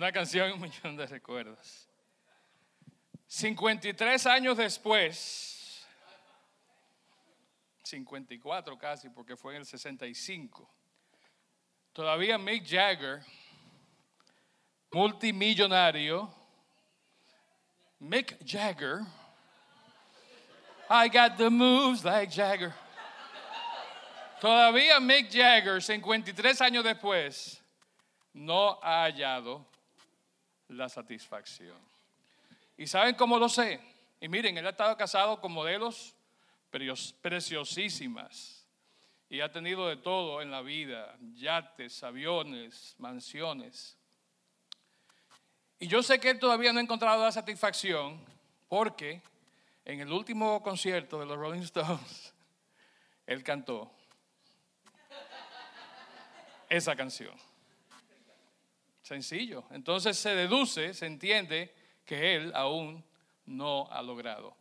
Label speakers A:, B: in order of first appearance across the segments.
A: Una canción y un millón de recuerdos. 53 años después, 54 casi, porque fue en el 65, todavía Mick Jagger, multimillonario, Mick Jagger, I got the moves like Jagger. Todavía Mick Jagger, 53 años después, no ha hallado la satisfacción. ¿Y saben cómo lo sé? Y miren, él ha estado casado con modelos preciosísimas y ha tenido de todo en la vida, yates, aviones, mansiones. Y yo sé que él todavía no ha encontrado la satisfacción porque en el último concierto de los Rolling Stones, él cantó esa canción. Sencillo. Entonces se deduce, se entiende que él aún no ha logrado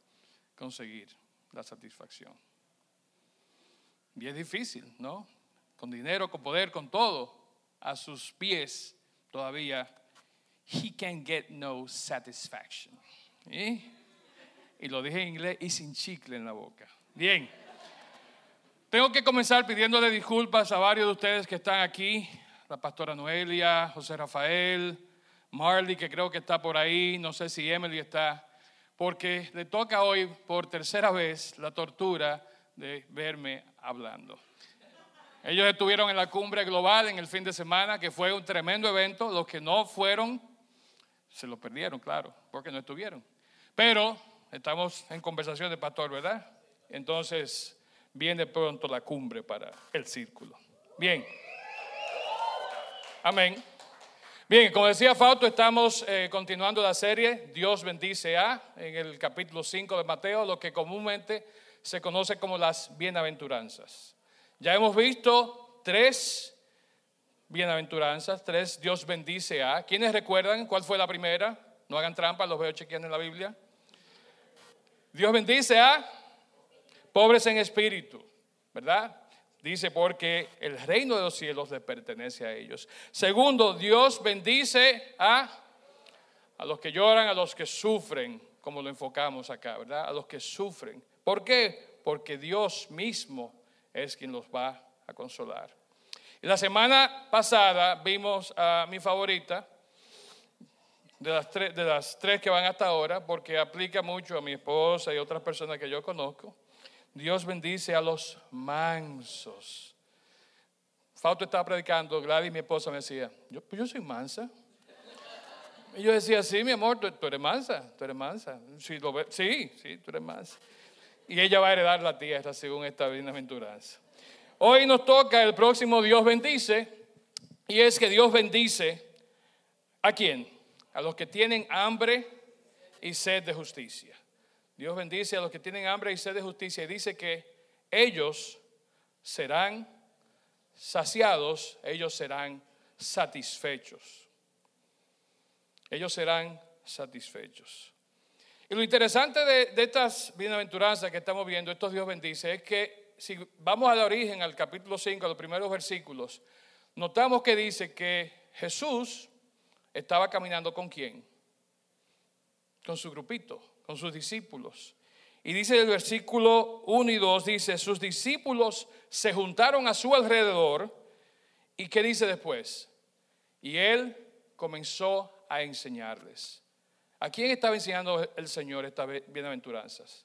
A: conseguir la satisfacción. Y es difícil, ¿no? Con dinero, con poder, con todo a sus pies, todavía he can get no satisfaction. Y lo dije en inglés y sin chicle en la boca. Bien. Tengo que comenzar pidiéndole disculpas a varios de ustedes que están aquí, la pastora Noelia, José Rafael, Marley, que creo que está por ahí, no sé si Emily está, porque le toca hoy por tercera vez la tortura de verme hablando. Ellos estuvieron en la cumbre global en el fin de semana, que fue un tremendo evento. Los que no fueron, se lo perdieron, claro, porque no estuvieron. Pero estamos en conversación de pastor, ¿verdad? Entonces, viene pronto la cumbre para el círculo. Bien. Amén. Bien, como decía Fausto, estamos eh, continuando la serie Dios bendice a, en el capítulo 5 de Mateo, lo que comúnmente se conoce como las bienaventuranzas. Ya hemos visto tres bienaventuranzas, tres Dios bendice a. ¿Quiénes recuerdan cuál fue la primera? No hagan trampa, los veo chequeando en la Biblia. Dios bendice a pobres en espíritu, ¿verdad? Dice, porque el reino de los cielos le pertenece a ellos. Segundo, Dios bendice a, a los que lloran, a los que sufren, como lo enfocamos acá, ¿verdad? A los que sufren. ¿Por qué? Porque Dios mismo es quien los va a consolar. Y la semana pasada vimos a mi favorita, de las, tres, de las tres que van hasta ahora, porque aplica mucho a mi esposa y otras personas que yo conozco. Dios bendice a los mansos. Fausto estaba predicando, Gladys, mi esposa, me decía, yo, pues yo soy mansa. Y yo decía, sí, mi amor, tú, eres mansa, tú eres mansa. Sí, sí, sí, tú eres mansa. Y ella va a heredar la tierra según esta bienaventuranza. Hoy nos toca el próximo Dios bendice, y es que Dios bendice a quién? A los que tienen hambre y sed de justicia. Dios bendice a los que tienen hambre y sed de justicia y dice que ellos serán saciados, ellos serán satisfechos. Ellos serán satisfechos. Y lo interesante de, estas bienaventuranzas que estamos viendo, estos Dios bendice, es que si vamos al origen, al capítulo 5, a los primeros versículos, notamos que dice que Jesús estaba caminando con quién? Con su grupito, con sus discípulos. Y dice el versículo 1 y 2, dice, sus discípulos se juntaron a su alrededor. ¿Y qué dice después? Y él comenzó a enseñarles. ¿A quién estaba enseñando el Señor estas bienaventuranzas?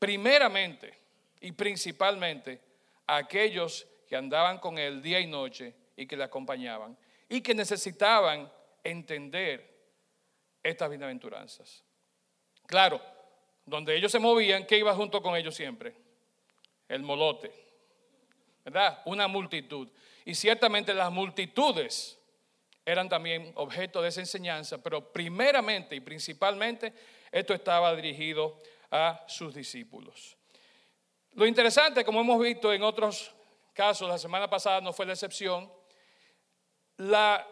A: Primeramente y principalmente a aquellos que andaban con él día y noche y que le acompañaban y que necesitaban entender estas bienaventuranzas. Claro, donde ellos se movían, ¿qué iba junto con ellos siempre? El molote, ¿verdad? Una multitud. Y ciertamente las multitudes eran también objeto de esa enseñanza, pero primeramente y principalmente esto estaba dirigido a sus discípulos. Lo interesante, como hemos visto en otros casos, la semana pasada no fue la excepción, la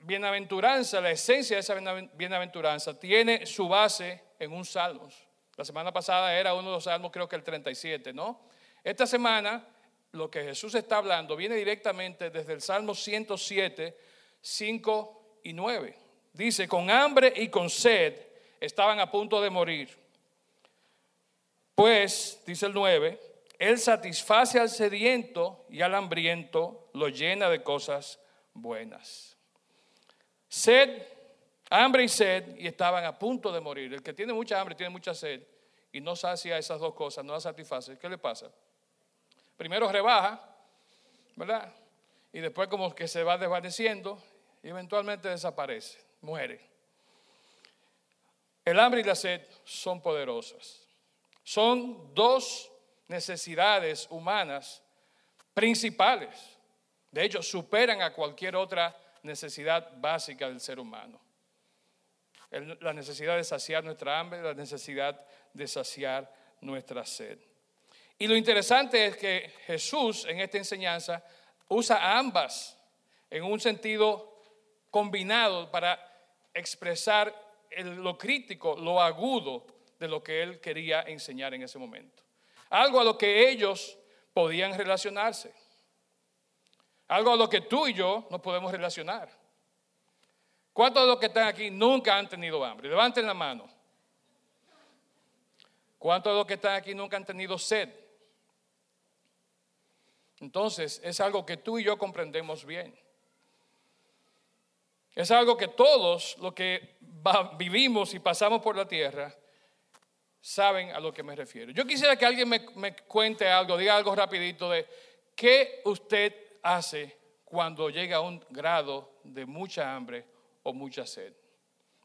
A: bienaventuranza, la esencia de esa bienaventuranza tiene su base en un salmo. La semana pasada era uno de los salmos, creo que el 37, ¿no? Esta semana lo que Jesús está hablando viene directamente desde el Salmo 107, 5 y 9. Dice, con hambre y con sed estaban a punto de morir. Pues, dice el 9, Él satisface al sediento y al hambriento, lo llena de cosas buenas. Sed, hambre y sed, y estaban a punto de morir. El que tiene mucha hambre, tiene mucha sed, y no sacia esas dos cosas, no las satisface, ¿qué le pasa? Primero rebaja, ¿verdad? Y después como que se va desvaneciendo y eventualmente desaparece, muere. El hambre y la sed son poderosas. Son dos necesidades humanas principales. De hecho, superan a cualquier otra necesidad básica del ser humano. La necesidad de saciar nuestra hambre, la necesidad de saciar nuestra sed. Y lo interesante es que Jesús en esta enseñanza usa ambas en un sentido combinado para expresar lo crítico, lo agudo de lo que él quería enseñar en ese momento. Algo a lo que ellos podían relacionarse. Algo a lo que tú y yo no podemos relacionar. ¿Cuántos de los que están aquí nunca han tenido hambre? Levanten la mano. ¿Cuántos de los que están aquí nunca han tenido sed? Entonces, es algo que tú y yo comprendemos bien. Es algo que todos los que vivimos y pasamos por la tierra saben a lo que me refiero. Yo quisiera que alguien me, cuente algo, diga algo rapidito de qué usted hace cuando llega a un grado de mucha hambre o mucha sed.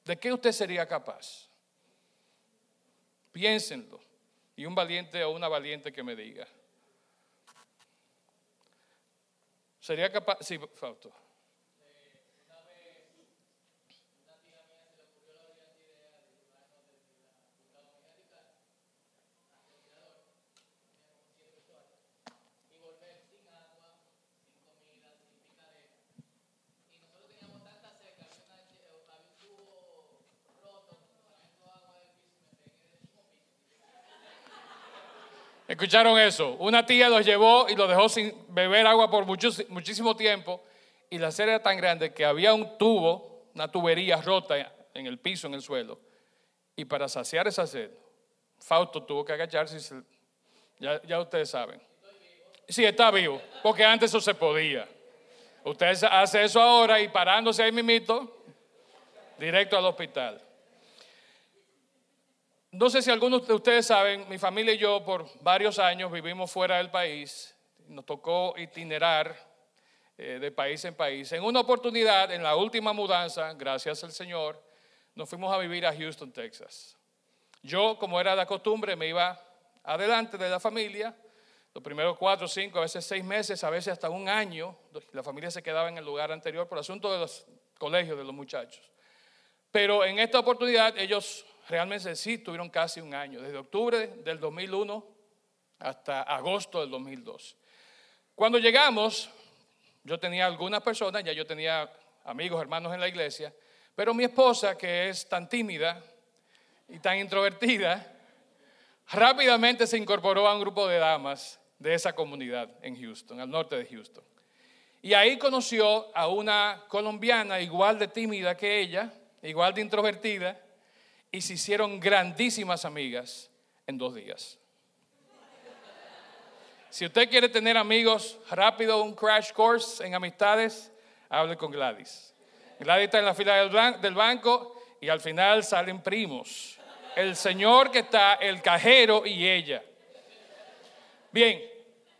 A: ¿De qué usted sería capaz? Piénsenlo. Y un valiente o una valiente que me diga. Sería capaz, sí, Fausto. ¿Escucharon eso? Una tía los llevó y los dejó sin beber agua por muchísimo tiempo y la sed era tan grande que había un tubo, una tubería rota en el piso, en el suelo. Y para saciar esa sed, Fausto tuvo que agacharse. ya, ya ustedes saben. Sí, está vivo, porque antes eso se podía. Usted hace eso ahora y parándose ahí mimito, directo al hospital. No sé si algunos de ustedes saben, mi familia y yo por varios años vivimos fuera del país. Nos tocó itinerar eh, de país en país. En una oportunidad, en la última mudanza, gracias al Señor, nos fuimos a vivir a Houston, Texas. Yo, como era de costumbre, me iba adelante de la familia. Los primeros cuatro, cinco, a veces seis meses, a veces hasta un año. La familia se quedaba en el lugar anterior por asunto de los colegios de los muchachos. Pero en esta oportunidad ellos realmente sí tuvieron casi un año, desde octubre del 2001 hasta agosto del 2002. Cuando llegamos, yo tenía algunas personas, ya yo tenía amigos, hermanos en la iglesia, pero mi esposa, que es tan tímida y tan introvertida, rápidamente se incorporó a un grupo de damas de esa comunidad en Houston, al norte de Houston. Y ahí conoció a una colombiana igual de tímida que ella, igual de introvertida, y se hicieron grandísimas amigas en dos días. Si usted quiere tener amigos rápido, un crash course en amistades, hable con Gladys. Gladys está en la fila del banco y al final salen primos. El señor que está, el cajero y ella. Bien,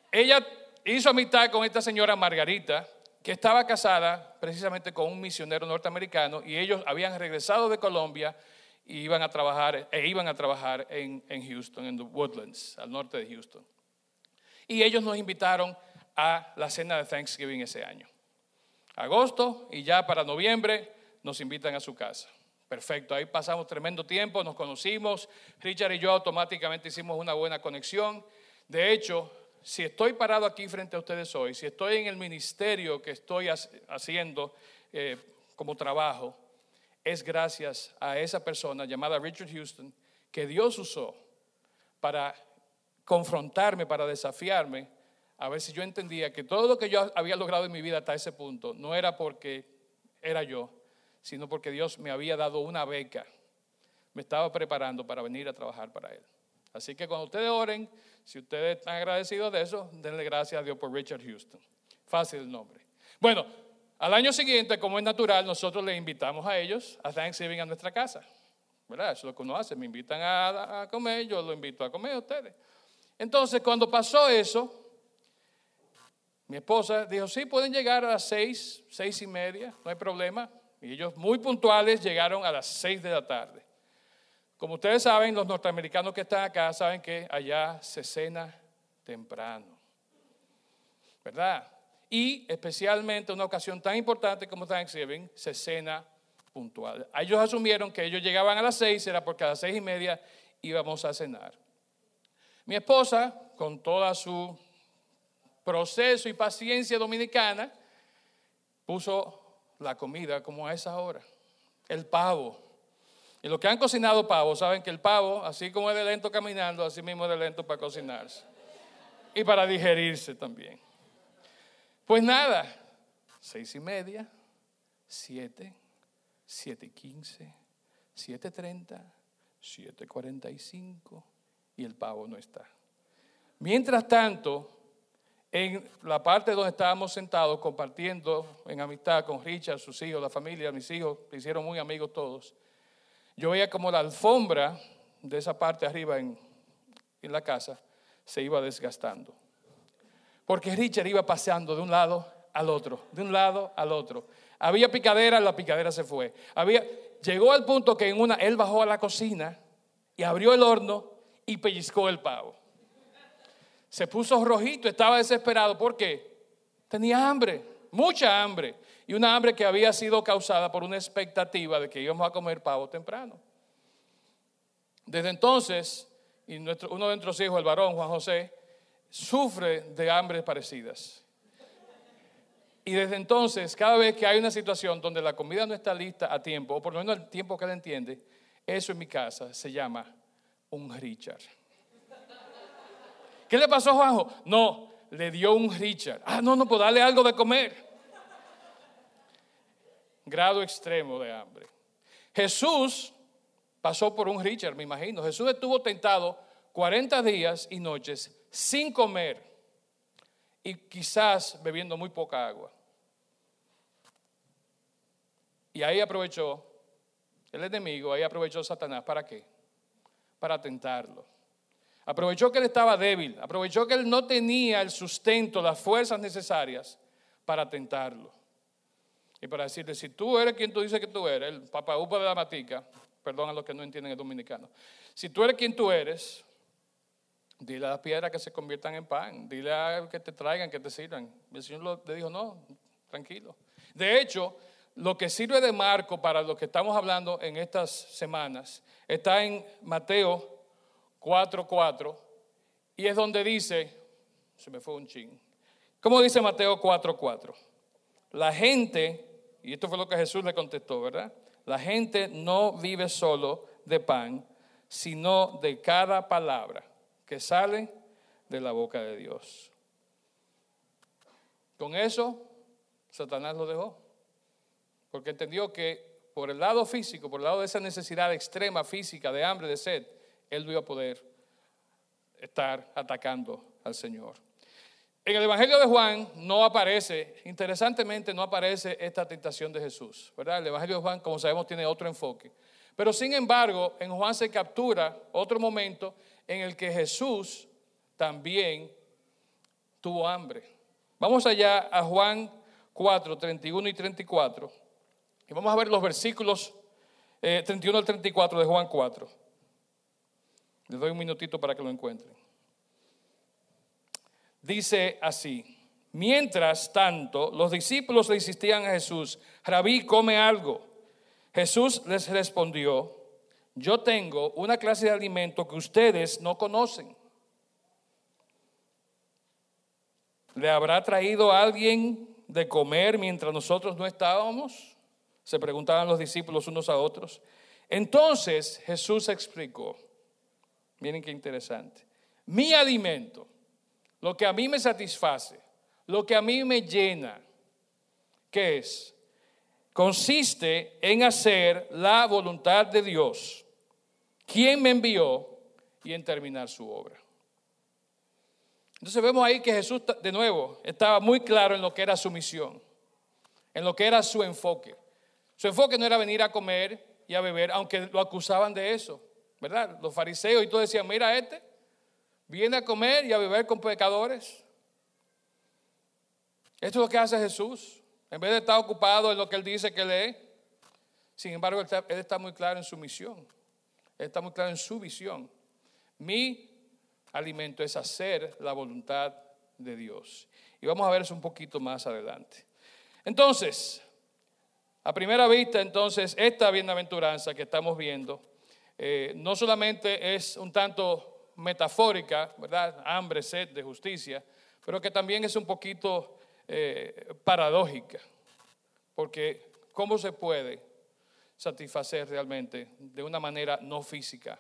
A: ella hizo amistad con esta señora Margarita, que estaba casada precisamente con un misionero norteamericano y ellos habían regresado de Colombia y iban a trabajar, e iban a trabajar en, en Houston, en The Woodlands, al norte de Houston. Y ellos nos invitaron a la cena de Thanksgiving ese año. Agosto y ya para noviembre nos invitan a su casa. Perfecto, ahí pasamos tremendo tiempo, nos conocimos, Richard y yo automáticamente hicimos una buena conexión. De hecho, si estoy parado aquí frente a ustedes hoy, si estoy en el ministerio que estoy haciendo eh, como trabajo, es gracias a esa persona llamada Richard Houston que Dios usó para confrontarme, para desafiarme a ver si yo entendía que todo lo que yo había logrado en mi vida hasta ese punto no era porque era yo, sino porque Dios me había dado una beca, me estaba preparando para venir a trabajar para Él. Así que cuando ustedes oren, si ustedes están agradecidos de eso, denle gracias a Dios por Richard Houston. Fácil el nombre. Bueno, al año siguiente, como es natural, nosotros les invitamos a ellos a Thanksgiving a nuestra casa. ¿Verdad? Eso es lo que uno hace. Me invitan a, a comer, yo lo invito a comer a ustedes. Entonces, cuando pasó eso, mi esposa dijo, sí, pueden llegar a las seis, seis y media, no hay problema. Y ellos muy puntuales llegaron a las seis de la tarde. Como ustedes saben, los norteamericanos que están acá saben que allá se cena temprano. ¿Verdad? Y especialmente una ocasión tan importante como Thanksgiving, se cena puntual. Ellos asumieron que ellos llegaban a las seis, era porque a las seis y media íbamos a cenar. Mi esposa, con toda su proceso y paciencia dominicana, puso la comida como a esa hora. El pavo, y los que han cocinado pavo saben que el pavo, así como es de lento caminando, así mismo es de lento para cocinarse. Y para digerirse también. Pues nada, seis y media, siete, siete y quince, siete treinta, siete cuarenta y cinco, y el pavo no está. Mientras tanto, en la parte donde estábamos sentados compartiendo en amistad con Richard, sus hijos, la familia, mis hijos, se hicieron muy amigos todos yo veía como la alfombra de esa parte arriba en, en la casa se iba desgastando. Porque Richard iba paseando de un lado al otro, de un lado al otro. Había picadera, la picadera se fue. Había, llegó al punto que en una, él bajó a la cocina y abrió el horno y pellizcó el pavo. Se puso rojito, estaba desesperado. ¿Por qué? Tenía hambre, mucha hambre y una hambre que había sido causada por una expectativa de que íbamos a comer pavo temprano. Desde entonces, y uno de nuestros hijos, el varón Juan José, sufre de hambres parecidas. Y desde entonces, cada vez que hay una situación donde la comida no está lista a tiempo, o por lo menos el tiempo que él entiende, eso en mi casa se llama un Richard. ¿Qué le pasó a Juanjo? No, le dio un Richard. Ah, no, no, pues darle algo de comer grado extremo de hambre. Jesús pasó por un Richard, me imagino. Jesús estuvo tentado 40 días y noches sin comer y quizás bebiendo muy poca agua. Y ahí aprovechó el enemigo, ahí aprovechó Satanás. ¿Para qué? Para tentarlo. Aprovechó que él estaba débil, aprovechó que él no tenía el sustento, las fuerzas necesarias para tentarlo. Y para decirle, si tú eres quien tú dices que tú eres, el papaupa de la matica, perdón a los que no entienden el dominicano, si tú eres quien tú eres, dile a las piedras que se conviertan en pan, dile a que te traigan, que te sirvan. El Señor le dijo, no, tranquilo. De hecho, lo que sirve de marco para lo que estamos hablando en estas semanas está en Mateo 4.4 y es donde dice, se me fue un ching, ¿cómo dice Mateo 4.4? La gente y esto fue lo que Jesús le contestó, ¿verdad? La gente no vive solo de pan, sino de cada palabra que sale de la boca de Dios. Con eso, Satanás lo dejó, porque entendió que por el lado físico, por el lado de esa necesidad extrema física, de hambre, de sed, él no iba a poder estar atacando al Señor. En el Evangelio de Juan no aparece, interesantemente no aparece esta tentación de Jesús, ¿verdad? El Evangelio de Juan, como sabemos, tiene otro enfoque. Pero sin embargo, en Juan se captura otro momento en el que Jesús también tuvo hambre. Vamos allá a Juan 4, 31 y 34. Y vamos a ver los versículos 31 eh, al 34 de Juan 4. Les doy un minutito para que lo encuentren dice así, mientras tanto los discípulos le insistían a Jesús, Rabí, come algo. Jesús les respondió, yo tengo una clase de alimento que ustedes no conocen. ¿Le habrá traído alguien de comer mientras nosotros no estábamos? Se preguntaban los discípulos unos a otros. Entonces Jesús explicó, miren qué interesante, mi alimento lo que a mí me satisface, lo que a mí me llena, ¿qué es? Consiste en hacer la voluntad de Dios, quien me envió, y en terminar su obra. Entonces vemos ahí que Jesús, de nuevo, estaba muy claro en lo que era su misión, en lo que era su enfoque. Su enfoque no era venir a comer y a beber, aunque lo acusaban de eso, ¿verdad? Los fariseos y todos decían, mira este, viene a comer y a beber con pecadores. Esto es lo que hace Jesús. En vez de estar ocupado en lo que él dice que lee, sin embargo, él está, muy claro en su misión. Está muy claro en su visión. Mi alimento es hacer la voluntad de Dios. Y vamos a ver eso un poquito más adelante. Entonces, a primera vista, entonces, esta bienaventuranza que estamos viendo, eh, no solamente es un tanto metafórica, ¿verdad? Hambre, sed de justicia, pero que también es un poquito eh, paradójica, porque ¿cómo se puede satisfacer realmente de una manera no física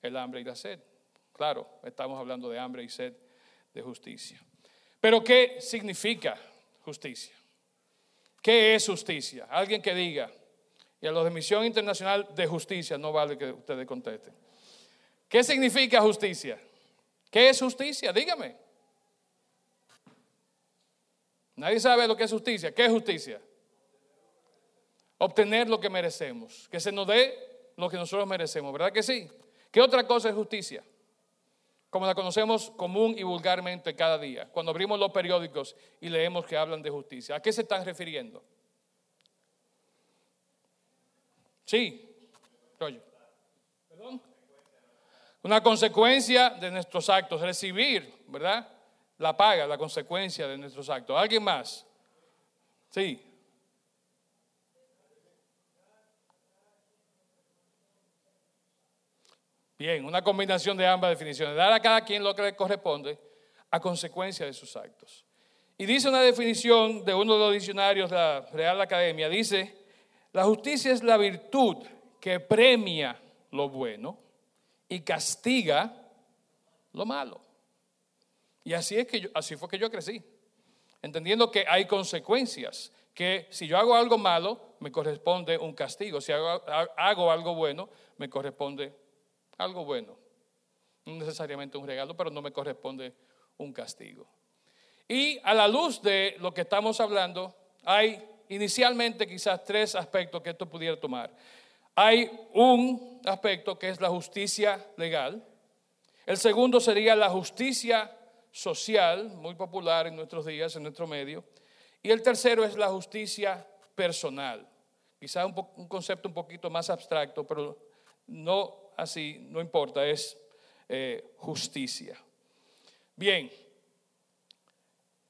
A: el hambre y la sed? Claro, estamos hablando de hambre y sed de justicia. Pero ¿qué significa justicia? ¿Qué es justicia? Alguien que diga, y a los de Misión Internacional de Justicia, no vale que ustedes contesten. ¿Qué significa justicia? ¿Qué es justicia? Dígame. Nadie sabe lo que es justicia. ¿Qué es justicia? Obtener lo que merecemos. Que se nos dé lo que nosotros merecemos. ¿Verdad que sí? ¿Qué otra cosa es justicia? Como la conocemos común y vulgarmente cada día. Cuando abrimos los periódicos y leemos que hablan de justicia. ¿A qué se están refiriendo? Sí. ¿Perdón? Una consecuencia de nuestros actos, recibir, ¿verdad? La paga, la consecuencia de nuestros actos. ¿Alguien más? Sí. Bien, una combinación de ambas definiciones. Dar a cada quien lo que le corresponde a consecuencia de sus actos. Y dice una definición de uno de los diccionarios de la Real Academia, dice, la justicia es la virtud que premia lo bueno y castiga lo malo. Y así es que así fue que yo crecí, entendiendo que hay consecuencias, que si yo hago algo malo, me corresponde un castigo, si hago, hago algo bueno, me corresponde algo bueno. No necesariamente un regalo, pero no me corresponde un castigo. Y a la luz de lo que estamos hablando, hay inicialmente quizás tres aspectos que esto pudiera tomar. Hay un aspecto que es la justicia legal. El segundo sería la justicia social, muy popular en nuestros días, en nuestro medio. Y el tercero es la justicia personal. Quizás un, un concepto un poquito más abstracto, pero no así, no importa, es eh, justicia. Bien,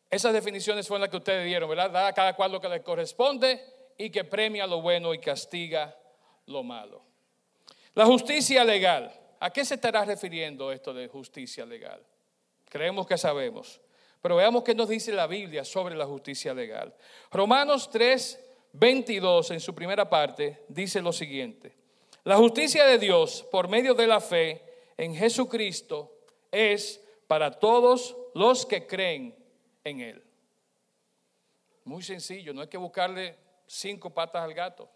A: esas definiciones fueron las que ustedes dieron, ¿verdad? Da a cada cual lo que le corresponde y que premia lo bueno y castiga lo malo. La justicia legal. ¿A qué se estará refiriendo esto de justicia legal? Creemos que sabemos. Pero veamos qué nos dice la Biblia sobre la justicia legal. Romanos 3, 22 en su primera parte dice lo siguiente. La justicia de Dios por medio de la fe en Jesucristo es para todos los que creen en Él. Muy sencillo, no hay que buscarle cinco patas al gato.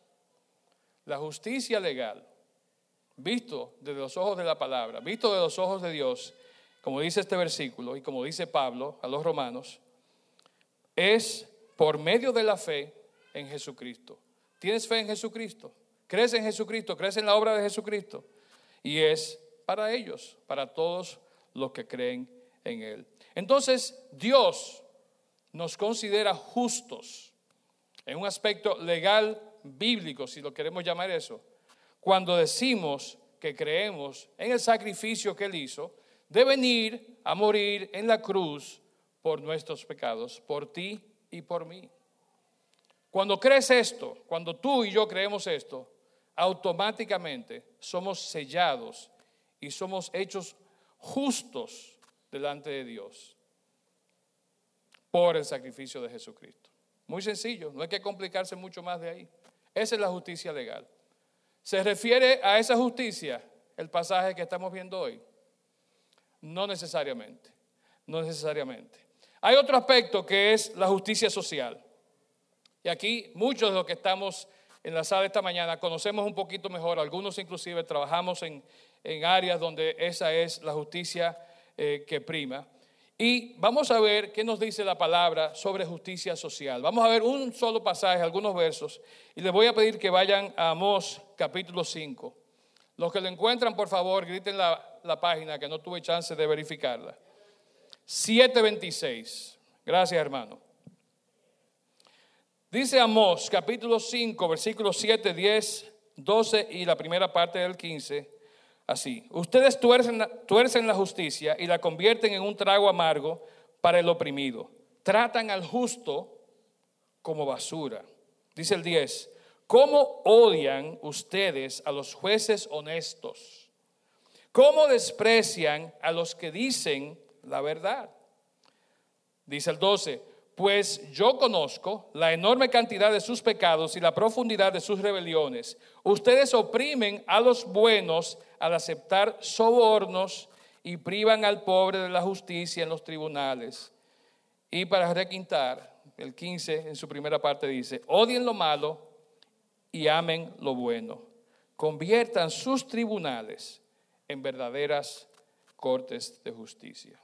A: La justicia legal, visto desde los ojos de la palabra, visto de los ojos de Dios, como dice este versículo y como dice Pablo a los romanos, es por medio de la fe en Jesucristo. ¿Tienes fe en Jesucristo? ¿Crees en Jesucristo? ¿Crees en la obra de Jesucristo? Y es para ellos, para todos los que creen en Él. Entonces, Dios nos considera justos en un aspecto legal bíblico, si lo queremos llamar eso, cuando decimos que creemos en el sacrificio que Él hizo de venir a morir en la cruz por nuestros pecados, por ti y por mí. Cuando crees esto, cuando tú y yo creemos esto, automáticamente somos sellados y somos hechos justos delante de Dios por el sacrificio de Jesucristo. Muy sencillo, no hay que complicarse mucho más de ahí. Esa es la justicia legal. ¿Se refiere a esa justicia el pasaje que estamos viendo hoy? No necesariamente. no necesariamente. Hay otro aspecto que es la justicia social. Y aquí muchos de los que estamos en la sala esta mañana conocemos un poquito mejor, algunos inclusive trabajamos en, áreas donde esa es la justicia eh, que prima. Y vamos a ver qué nos dice la palabra sobre justicia social. Vamos a ver un solo pasaje, algunos versos, y les voy a pedir que vayan a Amós capítulo 5. Los que lo encuentran, por favor, griten la, la página que no tuve chance de verificarla. 7.26. Gracias, hermano. Dice Amós, capítulo 5, versículos 7, 10, 12 y la primera parte del 15, así. Ustedes tuercen, tuercen la justicia y la convierten en un trago amargo para el oprimido. Tratan al justo como basura. Dice el 10, ¿cómo odian ustedes a los jueces honestos? ¿Cómo desprecian a los que dicen la verdad? Dice el 12, pues yo conozco la enorme cantidad de sus pecados y la profundidad de sus rebeliones. Ustedes oprimen a los buenos al aceptar sobornos y privan al pobre de la justicia en los tribunales. Y para requintar, el 15 en su primera parte dice, odien lo malo y amen lo bueno. Conviertan sus tribunales en verdaderas cortes de justicia.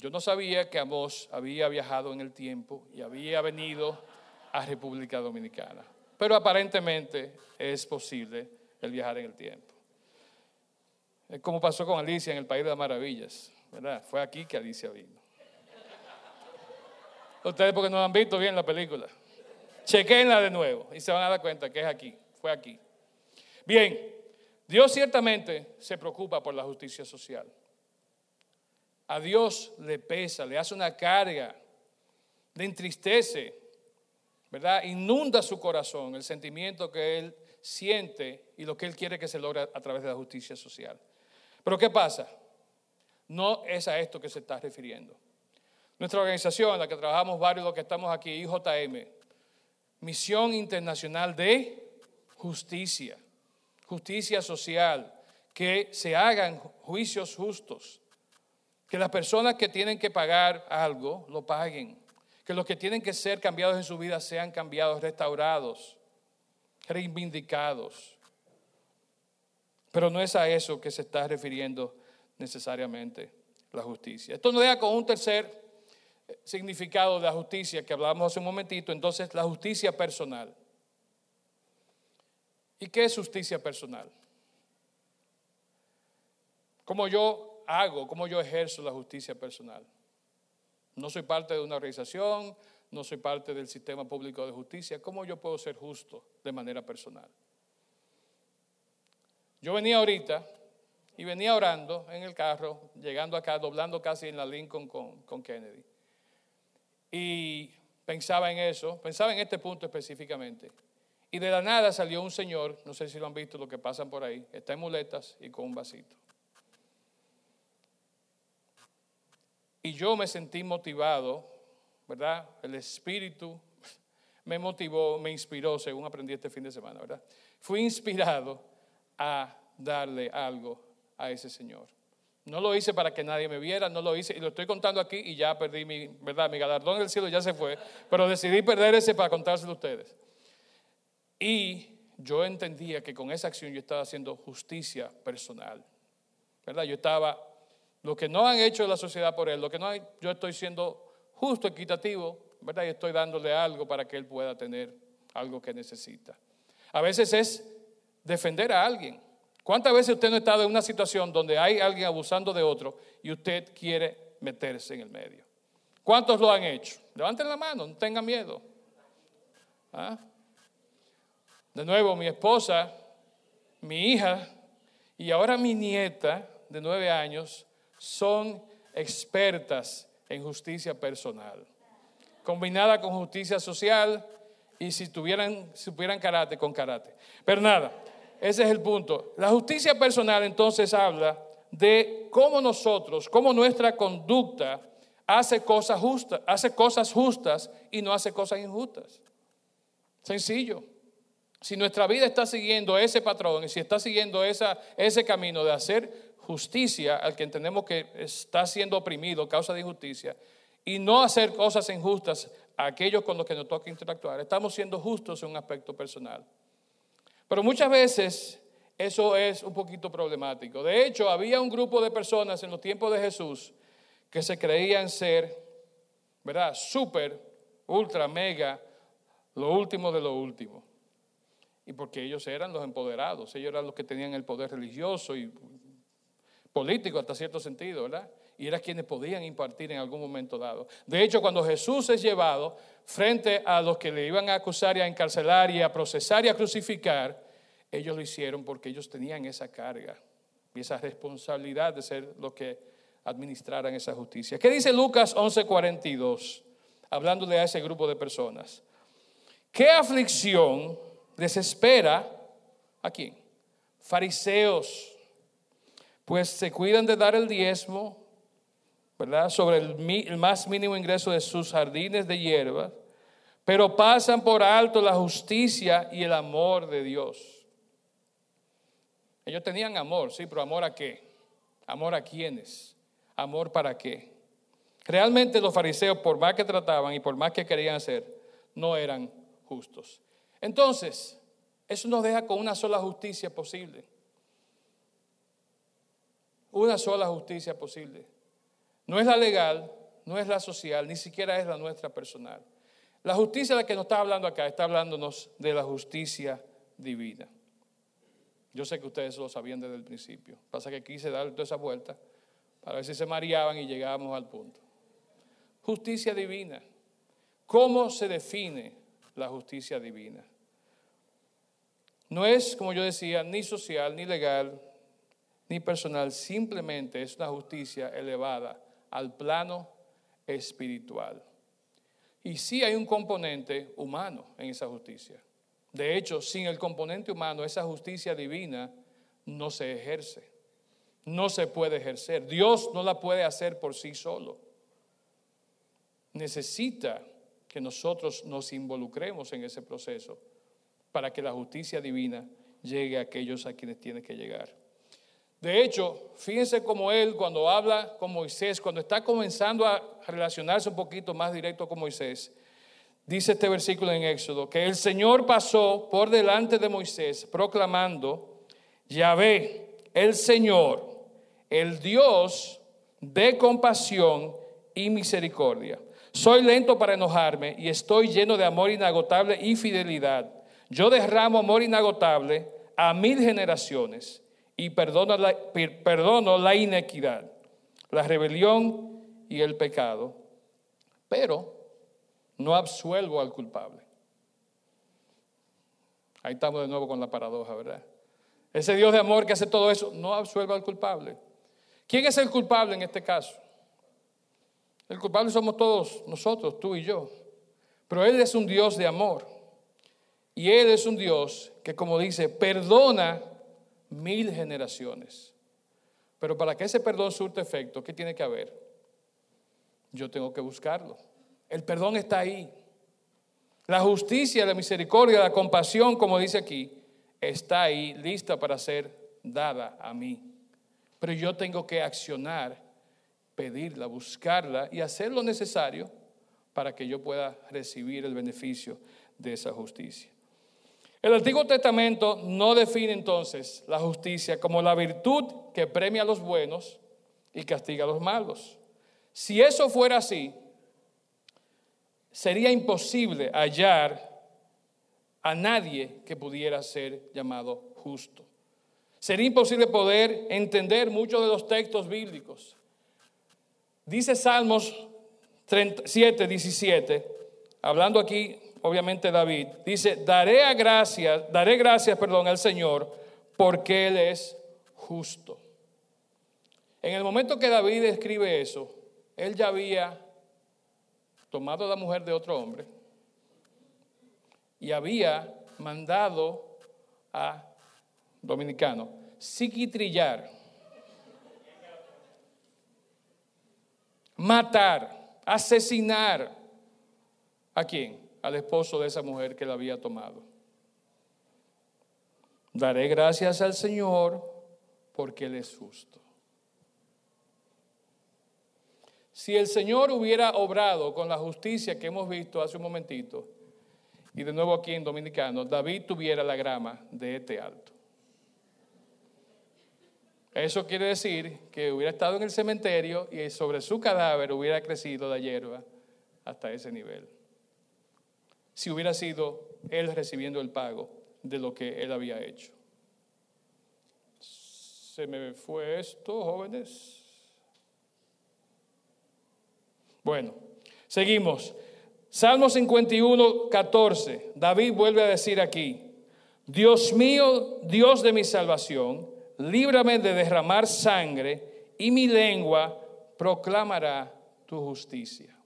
A: Yo no sabía que Amós había viajado en el tiempo y había venido a República Dominicana. Pero aparentemente es posible el viajar en el tiempo. Es como pasó con Alicia en el País de las Maravillas, ¿verdad? Fue aquí que Alicia vino. Ustedes porque no han visto bien la película. Chequenla de nuevo y se van a dar cuenta que es aquí, fue aquí. Bien, Dios ciertamente se preocupa por la justicia social a Dios le pesa, le hace una carga, le entristece, ¿verdad? Inunda su corazón el sentimiento que Él siente y lo que Él quiere que se logre a través de la justicia social. Pero ¿qué pasa? No es a esto que se está refiriendo. Nuestra organización, en la que trabajamos varios los que estamos aquí, IJM, Misión Internacional de Justicia, justicia social, que se hagan juicios justos, que las personas que tienen que pagar algo lo paguen. Que los que tienen que ser cambiados en su vida sean cambiados, restaurados, reivindicados. Pero no es a eso que se está refiriendo necesariamente la justicia. Esto nos deja con un tercer eh, significado de la justicia que hablábamos hace un momentito, entonces la justicia personal. ¿Y qué es justicia personal? Como yo hago, cómo yo ejerzo la justicia personal. No soy parte de una organización, no soy parte del sistema público de justicia. ¿Cómo yo puedo ser justo de manera personal? Yo venía ahorita y venía orando en el carro, llegando acá, doblando casi en la Lincoln con, Kennedy. Y pensaba en eso, pensaba en este punto específicamente. Y de la nada salió un señor, no sé si lo han visto, lo que pasan por ahí, está en muletas y con un vasito. Y yo me sentí motivado, ¿verdad? El Espíritu me motivó, me inspiró, según aprendí este fin de semana, ¿verdad? Fui inspirado a darle algo a ese Señor. No lo hice para que nadie me viera, no lo hice, y lo estoy contando aquí y ya perdí mi, ¿verdad? Mi galardón del cielo ya se fue, pero decidí perder ese para contárselo a ustedes. Y yo entendía que con esa acción yo estaba haciendo justicia personal, ¿verdad? Yo estaba lo que no han hecho la sociedad por él, lo que no hay, yo estoy siendo justo, equitativo, ¿verdad? Y estoy dándole algo para que él pueda tener algo que necesita. A veces es defender a alguien. ¿Cuántas veces usted no ha estado en una situación donde hay alguien abusando de otro y usted quiere meterse en el medio? ¿Cuántos lo han hecho? Levanten la mano, no tengan miedo. ¿Ah? De nuevo, mi esposa, mi hija y ahora mi nieta de nueve años son expertas en justicia personal, combinada con justicia social y si tuvieran, si karate, con karate. Pero nada, ese es el punto. La justicia personal entonces habla de cómo nosotros, cómo nuestra conducta hace cosas justas, hace cosas justas y no hace cosas injustas. Sencillo. Si nuestra vida está siguiendo ese patrón y si está siguiendo esa, ese camino de hacer justicia al que entendemos que está siendo oprimido, causa de injusticia, y no hacer cosas injustas a aquellos con los que nos toca interactuar. Estamos siendo justos en un aspecto personal. Pero muchas veces eso es un poquito problemático. De hecho, había un grupo de personas en los tiempos de Jesús que se creían ser, ¿verdad? Súper, ultra, mega, lo último de lo último. Y porque ellos eran los empoderados, ellos eran los que tenían el poder religioso y político hasta cierto sentido, ¿verdad? Y eran quienes podían impartir en algún momento dado. De hecho, cuando Jesús es llevado frente a los que le iban a acusar y a encarcelar y a procesar y a crucificar, ellos lo hicieron porque ellos tenían esa carga y esa responsabilidad de ser los que administraran esa justicia. ¿Qué dice Lucas 11:42? Hablándole a ese grupo de personas. ¿Qué aflicción desespera a quién? Fariseos, pues se cuidan de dar el diezmo, ¿verdad? Sobre el, más mínimo ingreso de sus jardines de hierba, pero pasan por alto la justicia y el amor de Dios. Ellos tenían amor, sí, pero amor a qué? Amor a quiénes? Amor para qué? Realmente los fariseos, por más que trataban y por más que querían hacer, no eran justos. Entonces, eso nos deja con una sola justicia posible. Una sola justicia posible. No es la legal, no es la social, ni siquiera es la nuestra personal. La justicia de la que nos está hablando acá está hablándonos de la justicia divina. Yo sé que ustedes lo sabían desde el principio. Pasa que quise darle toda esa vuelta para ver si se mareaban y llegábamos al punto. Justicia divina. ¿Cómo se define la justicia divina? No es, como yo decía, ni social, ni legal, ni personal, simplemente es una justicia elevada al plano espiritual. Y sí hay un componente humano en esa justicia. De hecho, sin el componente humano, esa justicia divina no se ejerce. No se puede ejercer. Dios no la puede hacer por sí solo. Necesita que nosotros nos involucremos en ese proceso para que la justicia divina llegue a aquellos a quienes tiene que llegar. De hecho, fíjense cómo él cuando habla con Moisés, cuando está comenzando a relacionarse un poquito más directo con Moisés, dice este versículo en Éxodo, que el Señor pasó por delante de Moisés proclamando, Yahvé, el Señor, el Dios de compasión y misericordia. Soy lento para enojarme y estoy lleno de amor inagotable y fidelidad. Yo derramo amor inagotable a mil generaciones y perdono la, inequidad, la rebelión y el pecado. Pero no absuelvo al culpable. Ahí estamos de nuevo con la paradoja, ¿verdad? Ese Dios de amor que hace todo eso, no absuelve al culpable. ¿Quién es el culpable en este caso? El culpable somos todos nosotros, tú y yo. Pero Él es un Dios de amor. Y Él es un Dios que, como dice, perdona mil generaciones. Pero para que ese perdón surte efecto, ¿qué tiene que haber? Yo tengo que buscarlo. El perdón está ahí. La justicia, la misericordia, la compasión, como dice aquí, está ahí, lista para ser dada a mí. Pero yo tengo que accionar, pedirla, buscarla y hacer lo necesario para que yo pueda recibir el beneficio de esa justicia. El Antiguo Testamento no define entonces la justicia como la virtud que premia a los buenos y castiga a los malos. Si eso fuera así, sería imposible hallar a nadie que pudiera ser llamado justo. Sería imposible poder entender muchos de los textos bíblicos. Dice Salmos 37, 17, hablando aquí obviamente David, dice, daré gracias, daré gracias, perdón, al Señor porque él es justo. En el momento que David escribe eso, él ya había tomado la mujer de otro hombre y había mandado a dominicano psiquitrillar, matar, asesinar a quién? Al esposo de esa mujer que la había tomado. Daré gracias al Señor porque Él es justo. Si el Señor hubiera obrado con la justicia que hemos visto hace un momentito, y de nuevo aquí en Dominicano, David tuviera la grama de este alto. Eso quiere decir que hubiera estado en el cementerio y sobre su cadáver hubiera crecido la hierba hasta ese nivel. Si hubiera sido él recibiendo el pago de lo que él había hecho. Se me fue esto, jóvenes. Bueno, seguimos. Salmo 51, 14. David vuelve a decir aquí, Dios mío, Dios de mi salvación, líbrame de derramar sangre y mi lengua proclamará tu justicia.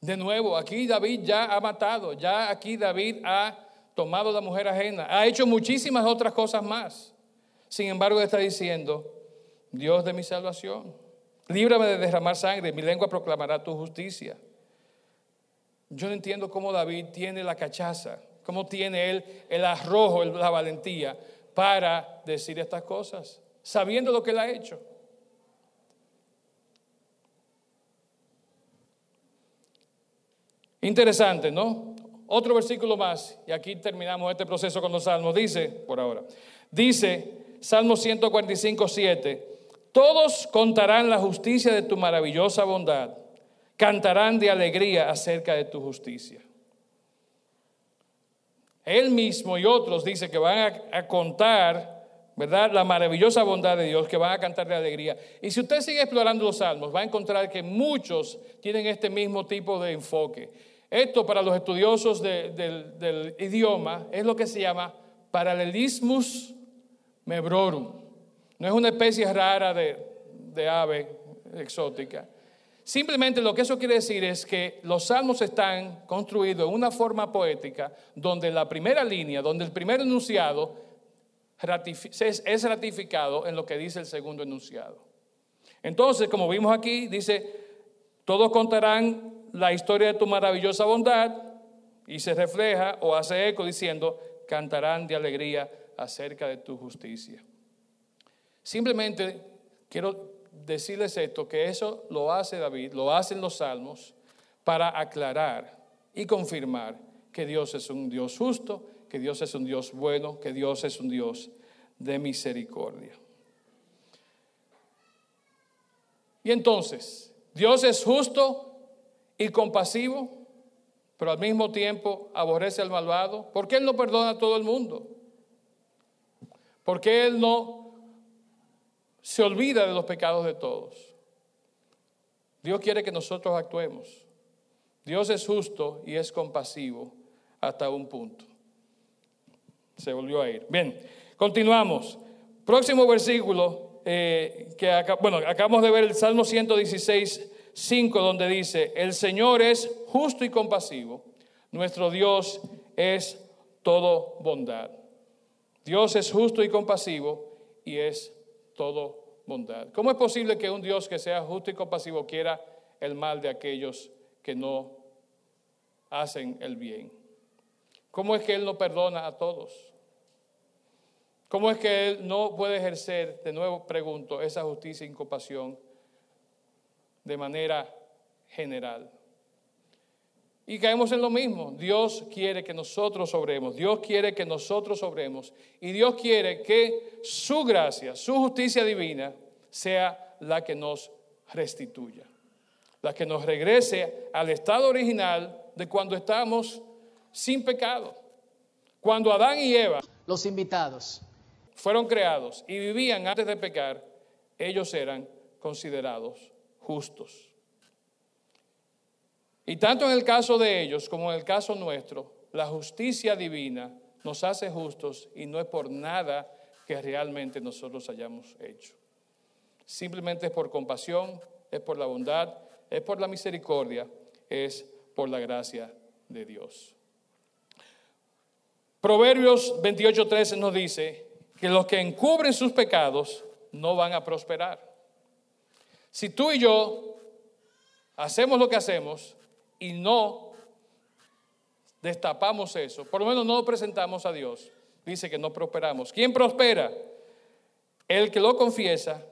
A: De nuevo, aquí David ya ha matado, ya aquí David ha tomado la mujer ajena, ha hecho muchísimas otras cosas más. Sin embargo, está diciendo, Dios de mi salvación, líbrame de derramar sangre, mi lengua proclamará tu justicia. Yo no entiendo cómo David tiene la cachaza, cómo tiene él el arrojo, la valentía para decir estas cosas, sabiendo lo que él ha hecho. Interesante, ¿no? Otro versículo más, y aquí terminamos este proceso con los salmos. Dice, por ahora, dice Salmo 145, 7, todos contarán la justicia de tu maravillosa bondad, cantarán de alegría acerca de tu justicia. Él mismo y otros dice que van a, contar, ¿verdad? La maravillosa bondad de Dios, que van a cantar de alegría. Y si usted sigue explorando los salmos, va a encontrar que muchos tienen este mismo tipo de enfoque. Esto para los estudiosos del idioma es lo que se llama paralelismus mebrorum. No es una especie rara de, de ave exótica. Simplemente lo que eso quiere decir es que los salmos están construidos en una forma poética donde la primera línea, donde el primer enunciado es ratificado en lo que dice el segundo enunciado. Entonces, como vimos aquí, dice, todos contarán la historia de tu maravillosa bondad y se refleja o hace eco diciendo, cantarán de alegría acerca de tu justicia. Simplemente quiero decirles esto, que eso lo hace David, lo hacen los salmos para aclarar y confirmar que Dios es un Dios justo, que Dios es un Dios bueno, que Dios es un Dios de misericordia. Y entonces, Dios es justo y compasivo, pero al mismo tiempo aborrece al malvado. ¿Por qué Él no perdona a todo el mundo? ¿Por qué Él no se olvida de los pecados de todos. Dios quiere que nosotros actuemos. Dios es justo y es compasivo hasta un punto. Se volvió a ir. Bien, continuamos. Próximo versículo, eh, que bueno, acabamos de ver el Salmo 116, 5, donde dice, el Señor es justo y compasivo, nuestro Dios es todo bondad. Dios es justo y compasivo y es todo bondad. ¿Cómo es posible que un Dios que sea justo y compasivo quiera el mal de aquellos que no hacen el bien? ¿Cómo es que Él no perdona a todos? ¿Cómo es que Él no puede ejercer, de nuevo pregunto, esa justicia y compasión de manera general? Y caemos en lo mismo. Dios quiere que nosotros obremos. Dios quiere que nosotros obremos. Y Dios quiere que su gracia, su justicia divina, sea la que nos restituya. La que nos regrese al estado original de cuando estábamos sin pecado. Cuando Adán y Eva,
B: los invitados,
A: fueron creados y vivían antes de pecar, ellos eran considerados justos. Y tanto en el caso de ellos como en el caso nuestro, la justicia divina nos hace justos y no es por nada que realmente nosotros hayamos hecho. Simplemente es por compasión, es por la bondad, es por la misericordia, es por la gracia de Dios. Proverbios 28:13 nos dice que los que encubren sus pecados no van a prosperar. Si tú y yo hacemos lo que hacemos, y no destapamos eso, por lo menos no lo presentamos a Dios, dice que no prosperamos. ¿Quién prospera? El que lo confiesa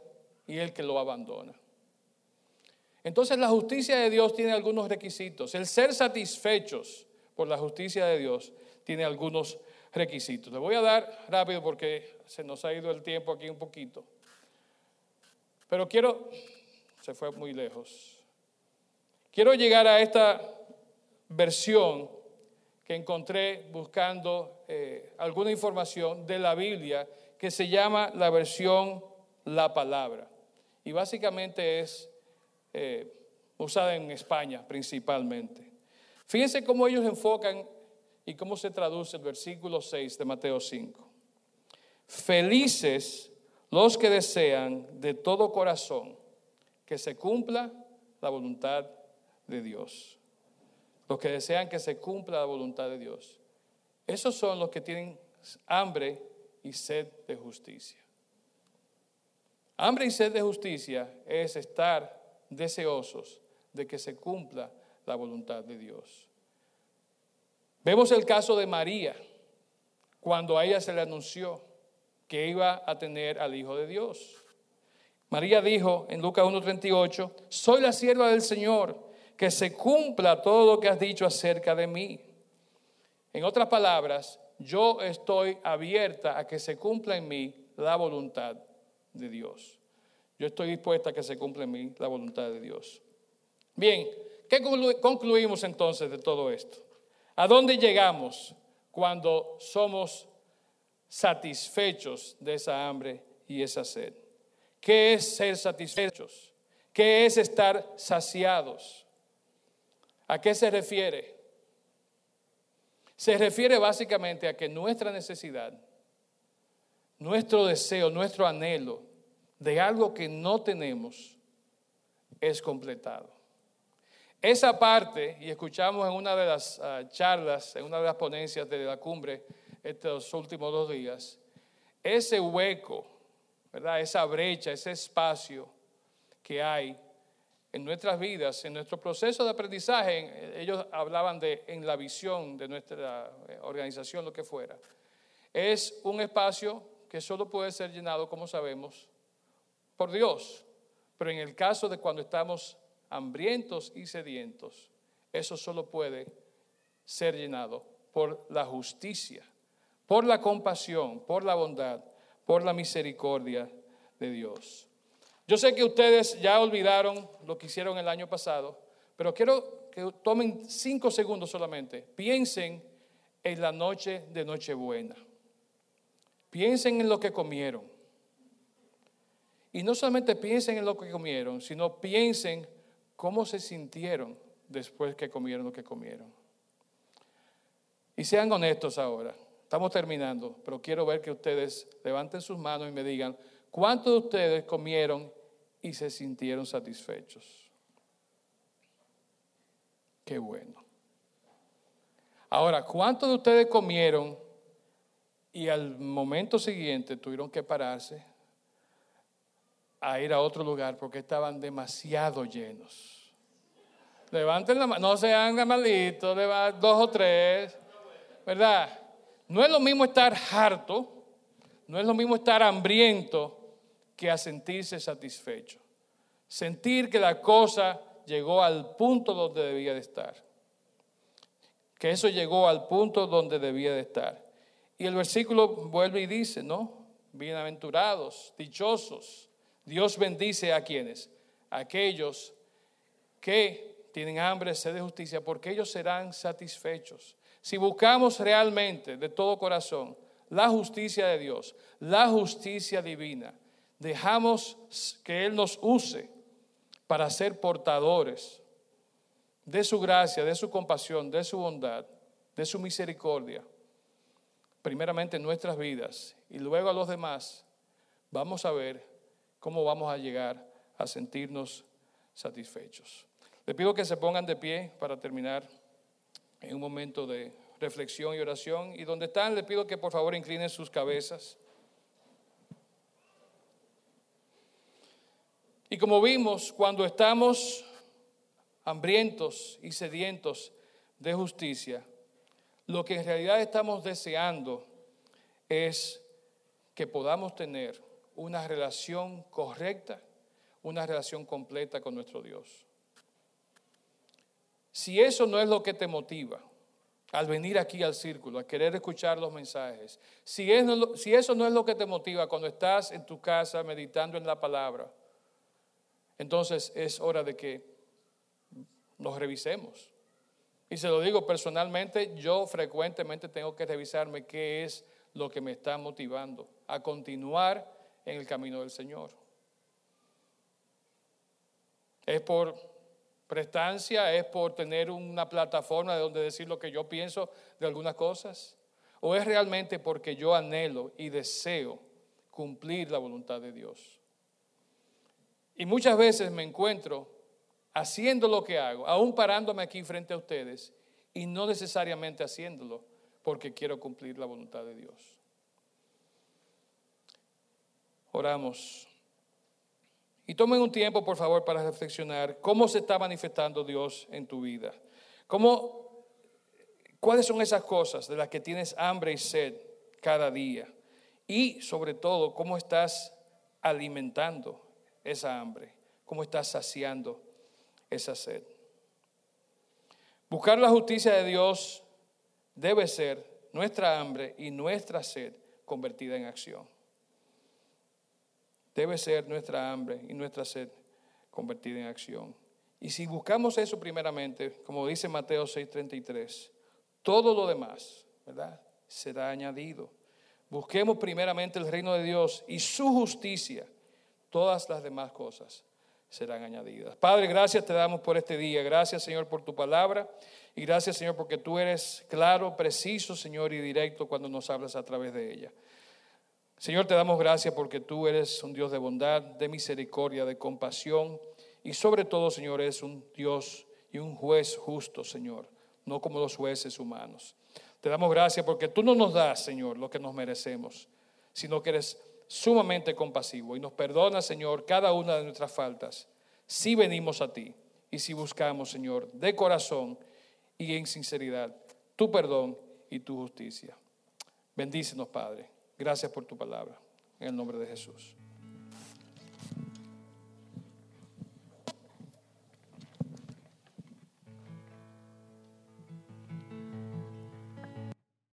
A: y el que lo abandona. Entonces la justicia de Dios tiene algunos requisitos. El ser satisfechos por la justicia de Dios tiene algunos requisitos. Le voy a dar rápido porque se nos ha ido el tiempo aquí un poquito. Pero quiero, se fue muy lejos. Quiero llegar a esta versión que encontré buscando eh, alguna información de la Biblia que se llama la versión La Palabra. Y básicamente es eh, usada en España principalmente. Fíjense cómo ellos enfocan y cómo se traduce el versículo 6 de Mateo 5. Felices los que desean de todo corazón que se cumpla la voluntad de Dios los que desean que se cumpla la voluntad de Dios. Esos son los que tienen hambre y sed de justicia. Hambre y sed de justicia es estar deseosos de que se cumpla la voluntad de Dios. Vemos el caso de María, cuando a ella se le anunció que iba a tener al Hijo de Dios. María dijo en Lucas 1.38, soy la sierva del Señor que se cumpla todo lo que has dicho acerca de mí. En otras palabras, yo estoy abierta a que se cumpla en mí la voluntad de Dios. Yo estoy dispuesta a que se cumpla en mí la voluntad de Dios. Bien, ¿qué concluimos entonces de todo esto? ¿A dónde llegamos cuando somos satisfechos de esa hambre y esa sed? ¿Qué es ser satisfechos? ¿Qué es estar saciados? ¿A qué se refiere? Se refiere básicamente a que nuestra necesidad, nuestro deseo, nuestro anhelo de algo que no tenemos es completado. Esa parte, y escuchamos en una de las ah, charlas, en una de las ponencias de la cumbre estos últimos dos días, ese hueco, ¿verdad? Esa brecha, ese espacio que hay en nuestras vidas, en nuestro proceso de aprendizaje, ellos hablaban de en la visión de nuestra eh, organización, lo que fuera. Es un espacio que solo puede ser llenado, como sabemos, por Dios. Pero en el caso de cuando estamos hambrientos y sedientos, eso solo puede ser llenado por la justicia, por la compasión, por la bondad, por la misericordia de Dios. Yo sé que ustedes ya olvidaron lo que hicieron el año pasado, pero quiero que tomen cinco segundos solamente. Piensen en la noche de Nochebuena. Piensen en lo que comieron. Y no solamente piensen en lo que comieron, sino piensen cómo se sintieron después que comieron lo que comieron. Y sean honestos ahora. Estamos terminando, pero quiero ver que ustedes levanten sus manos y me digan, ¿cuántos de ustedes comieron y se sintieron satisfechos. Qué bueno. Ahora, ¿cuántos de ustedes comieron y al momento siguiente tuvieron que pararse a ir a otro lugar porque estaban demasiado llenos? Levanten la mano, no sean malitos, dos o tres, ¿verdad? No es lo mismo estar harto, no es lo mismo estar hambriento que a sentirse satisfecho. Sentir que la cosa llegó al punto donde debía de estar. Que eso llegó al punto donde debía de estar. Y el versículo vuelve y dice, ¿no? Bienaventurados, dichosos. Dios bendice a quienes, aquellos que tienen hambre, sed de justicia, porque ellos serán satisfechos. Si buscamos realmente de todo corazón la justicia de Dios, la justicia divina, dejamos que Él nos use para ser portadores de su gracia, de su compasión, de su bondad, de su misericordia, primeramente en nuestras vidas y luego a los demás, vamos a ver cómo vamos a llegar a sentirnos satisfechos. Le pido que se pongan de pie para terminar en un momento de reflexión y oración. Y donde están, le pido que por favor inclinen sus cabezas. Y como vimos, cuando estamos hambrientos y sedientos de justicia, lo que en realidad estamos deseando es que podamos tener una relación correcta, una relación completa con nuestro Dios. Si eso no es lo que te motiva al venir aquí al círculo, a querer escuchar los mensajes, si, si eso no es lo que te motiva cuando estás en tu casa meditando en la palabra, entonces es hora de que nos revisemos. Y se lo digo personalmente, yo frecuentemente tengo que revisarme qué es lo que me está motivando a continuar en el camino del Señor. Es por prestancia, es por tener una plataforma de donde decir lo que yo pienso de algunas cosas, o es realmente porque yo anhelo y deseo cumplir la voluntad de Dios. Y muchas veces me encuentro haciendo lo que hago, aún parándome aquí frente a ustedes y no necesariamente haciéndolo porque quiero cumplir la voluntad de Dios. Oramos. Y tomen un tiempo, por favor, para reflexionar cómo se está manifestando Dios en tu vida. ¿Cómo, ¿Cuáles son esas cosas de las que tienes hambre y sed cada día? Y sobre todo, ¿cómo estás alimentando esa hambre? ¿Cómo estás saciando esa sed. Buscar la justicia de Dios debe ser nuestra hambre y nuestra sed convertida en acción. Debe ser nuestra hambre y nuestra sed convertida en acción. Y si buscamos eso primeramente, como dice Mateo 6:33, todo lo demás, ¿verdad? Será añadido. Busquemos primeramente el reino de Dios y su justicia. Todas las demás cosas serán añadidas. Padre, gracias te damos por este día. Gracias, Señor, por tu palabra. Y gracias, Señor, porque tú eres claro, preciso, Señor, y directo cuando nos hablas a través de ella. Señor, te damos gracias porque tú eres un Dios de bondad, de misericordia, de compasión. Y sobre todo, Señor, eres un Dios y un juez justo, Señor, no como los jueces humanos. Te damos gracias porque tú no nos das, Señor, lo que nos merecemos, sino que eres sumamente compasivo y nos perdona, Señor, cada una de nuestras faltas si venimos a ti y si buscamos, Señor, de corazón y en sinceridad tu perdón y tu justicia. Bendícenos, Padre. Gracias por tu palabra. En el nombre de Jesús.